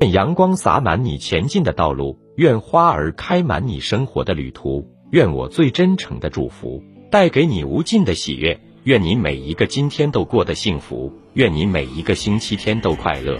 愿阳光洒满你前进的道路愿花儿开满你生活的旅途愿我最真诚的祝福带给你无尽的喜悦。愿你每一个今天都过得幸福愿你每一个星期天都快乐。